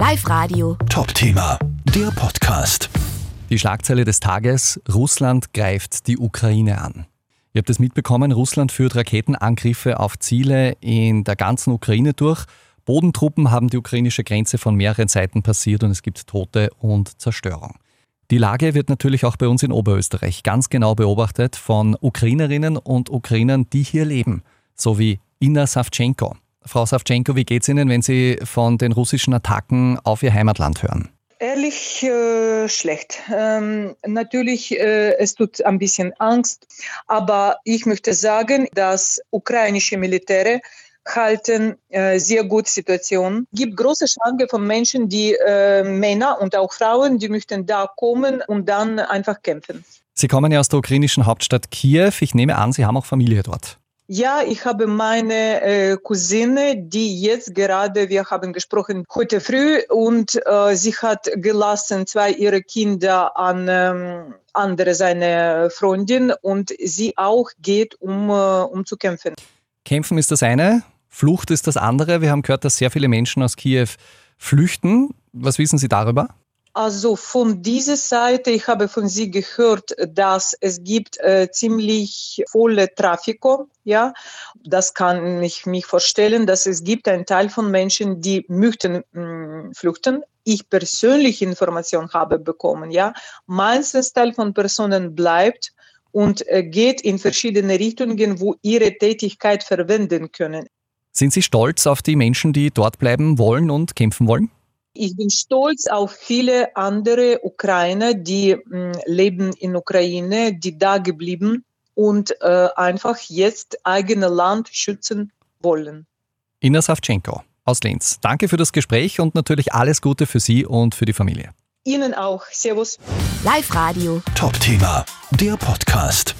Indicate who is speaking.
Speaker 1: Live Radio.
Speaker 2: Top-Thema, der Podcast.
Speaker 3: Die Schlagzeile des Tages: Russland greift die Ukraine an. Ihr habt es mitbekommen, Russland führt Raketenangriffe auf Ziele in der ganzen Ukraine durch. Bodentruppen haben die ukrainische Grenze von mehreren Seiten passiert und es gibt Tote und Zerstörung. Die Lage wird natürlich auch bei uns in Oberösterreich ganz genau beobachtet von Ukrainerinnen und Ukrainern, die hier leben, so wie Inna Savchenko. Frau Savchenko, wie geht es Ihnen, wenn Sie von den russischen Attacken auf Ihr Heimatland hören?
Speaker 4: Ehrlich äh, schlecht. Ähm, natürlich, äh, es tut ein bisschen Angst, aber ich möchte sagen, dass ukrainische Militäre halten äh, sehr gut Situation. Es gibt große Schranke von Menschen, die äh, Männer und auch Frauen, die möchten da kommen und dann einfach kämpfen.
Speaker 3: Sie kommen ja aus der ukrainischen Hauptstadt Kiew. Ich nehme an, Sie haben auch Familie dort.
Speaker 4: Ja, ich habe meine äh, Cousine, die jetzt gerade, wir haben gesprochen heute früh und äh, sie hat gelassen zwei ihre Kinder an ähm, andere seine Freundin und sie auch geht, um, äh, um zu kämpfen.
Speaker 3: Kämpfen ist das eine, Flucht ist das andere. Wir haben gehört, dass sehr viele Menschen aus Kiew flüchten. Was wissen Sie darüber?
Speaker 4: Also von dieser Seite, ich habe von Sie gehört, dass es gibt äh, ziemlich volle Trafiko. Ja, das kann ich mich vorstellen, dass es gibt einen Teil von Menschen, die möchten mh, mm, flüchten. Ich persönlich Informationen habe bekommen. Ja, meistens Teil von Personen bleibt und äh, geht in verschiedene Richtungen, wo ihre Tätigkeit verwenden können.
Speaker 3: Sind Sie stolz auf die Menschen, die dort bleiben wollen und kämpfen wollen?
Speaker 4: Ich bin stolz auf viele andere Ukrainer, die mh, mm, leben in Ukraine, die da geblieben und äh, einfach jetzt eigene Land schützen wollen.
Speaker 3: Ina Savchenko aus Linz. Danke für das Gespräch und natürlich alles Gute für Sie und für die Familie.
Speaker 4: Ihnen auch. Servus.
Speaker 1: Live Radio.
Speaker 2: Top-Thema, der Podcast.